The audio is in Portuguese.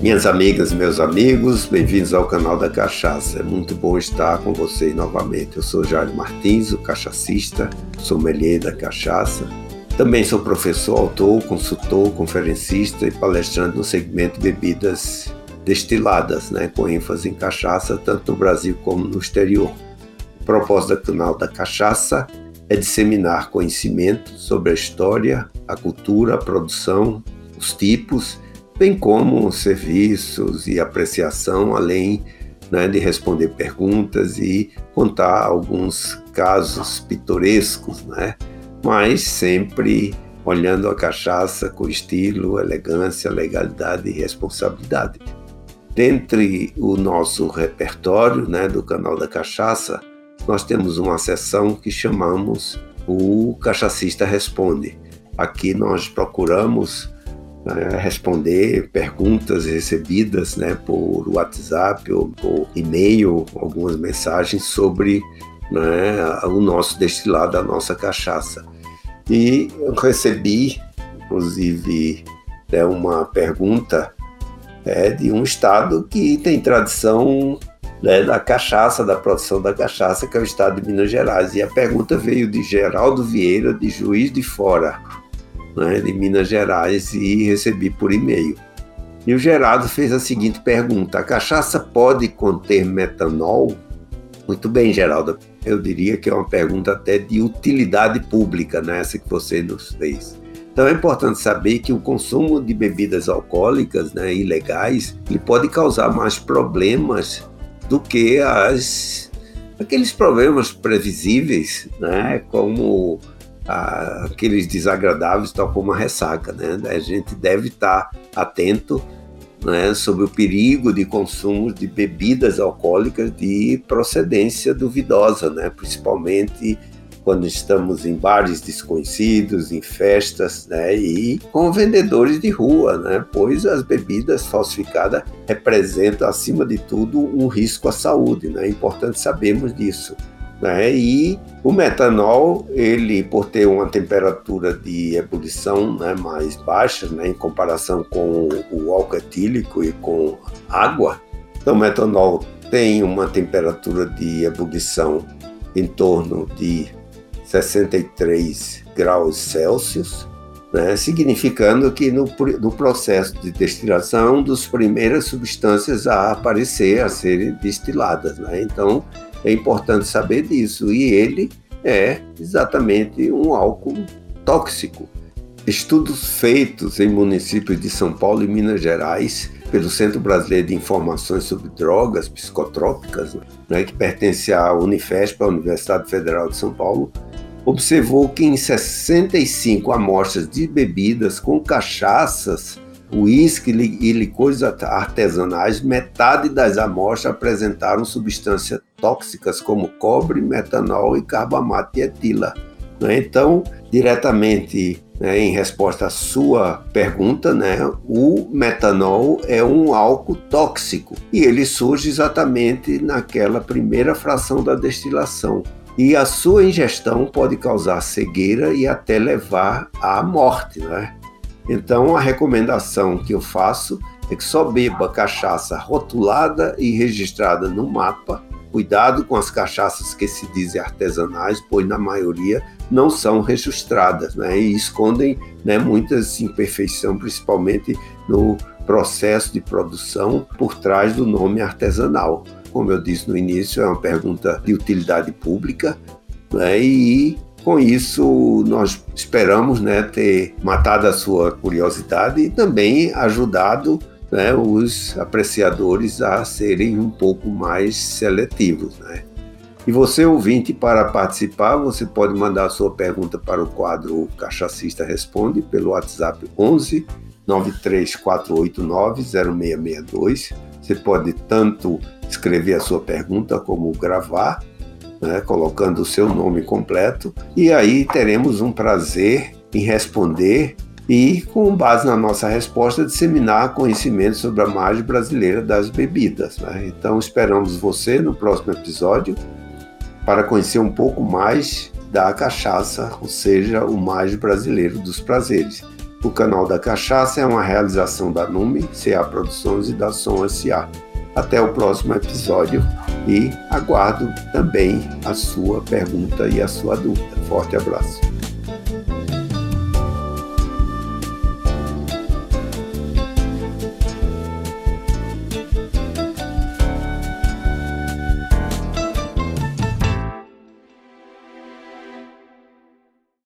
Minhas amigas, meus amigos, bem-vindos ao canal da Cachaça. É muito bom estar com vocês novamente. Eu sou Jair Martins, o cachacista, sommelier da cachaça. Também sou professor, autor, consultor, conferencista e palestrante no segmento bebidas destiladas, né, com ênfase em cachaça, tanto no Brasil como no exterior. O propósito do canal da Cachaça é disseminar conhecimento sobre a história, a cultura, a produção, os tipos bem como serviços e apreciação, além né, de responder perguntas e contar alguns casos pitorescos, né? mas sempre olhando a cachaça com estilo, elegância, legalidade e responsabilidade. Dentre o nosso repertório né, do canal da cachaça, nós temos uma seção que chamamos o Cachacista Responde. Aqui nós procuramos né, responder perguntas recebidas né, por WhatsApp ou por e-mail, algumas mensagens sobre né, o nosso destilado, a nossa cachaça. E eu recebi, inclusive, né, uma pergunta é, de um estado que tem tradição né, da cachaça, da produção da cachaça, que é o estado de Minas Gerais. E a pergunta veio de Geraldo Vieira, de Juiz de Fora né, de Minas Gerais e recebi por e-mail. E o Gerardo fez a seguinte pergunta: a cachaça pode conter metanol? Muito bem, Geraldo. Eu diria que é uma pergunta até de utilidade pública, né, essa que você nos fez. Então é importante saber que o consumo de bebidas alcoólicas né, ilegais ele pode causar mais problemas do que as, aqueles problemas previsíveis, né, como aqueles desagradáveis, tal como a ressaca. Né? A gente deve estar atento né, sobre o perigo de consumo de bebidas alcoólicas de procedência duvidosa, né? principalmente quando estamos em bares desconhecidos, em festas, né, e com vendedores de rua, né, pois as bebidas falsificadas representam, acima de tudo, um risco à saúde, né, é importante sabermos disso. Né? E o metanol, ele por ter uma temperatura de ebulição né, mais baixa, né, em comparação com o álcool etílico e com água, então o metanol tem uma temperatura de ebulição em torno de 63 graus Celsius, né, significando que no, no, processo de destilação, das primeiras substâncias a aparecer, a serem destiladas. Né? Então, é importante saber disso. E ele é exatamente um álcool tóxico. Estudos feitos em municípios de São Paulo e Minas Gerais pelo Centro Brasileiro de Informações sobre Drogas Psicotrópicas, né, que pertence à Unifesp, a Universidade Federal de São Paulo, observou que em 65 amostras de bebidas com cachaças uísque e licores artesanais, metade das amostras apresentaram substâncias tóxicas como cobre, metanol e carbamato etila. Né? Então, diretamente né, em resposta à sua pergunta, né, o metanol é um álcool tóxico e ele surge exatamente naquela primeira fração da destilação. E a sua ingestão pode causar cegueira e até levar à morte. Né? Então, a recomendação que eu faço é que só beba cachaça rotulada e registrada no mapa. Cuidado com as cachaças que se dizem artesanais, pois na maioria não são registradas né, e escondem né, muitas imperfeições, principalmente no processo de produção por trás do nome artesanal. Como eu disse no início, é uma pergunta de utilidade pública né, e com isso, nós esperamos né, ter matado a sua curiosidade e também ajudado né, os apreciadores a serem um pouco mais seletivos. Né? E você, ouvinte, para participar, você pode mandar sua pergunta para o quadro Cachacista Responde pelo WhatsApp 11 93489 0662. Você pode tanto escrever a sua pergunta como gravar né, colocando o seu nome completo, e aí teremos um prazer em responder e, com base na nossa resposta, disseminar conhecimento sobre a margem brasileira das bebidas. Né? Então, esperamos você no próximo episódio para conhecer um pouco mais da cachaça, ou seja, o mais brasileiro dos prazeres. O canal da Cachaça é uma realização da NUME, CA Produções e da Som SA. Até o próximo episódio e aguardo também a sua pergunta e a sua dúvida. Forte abraço.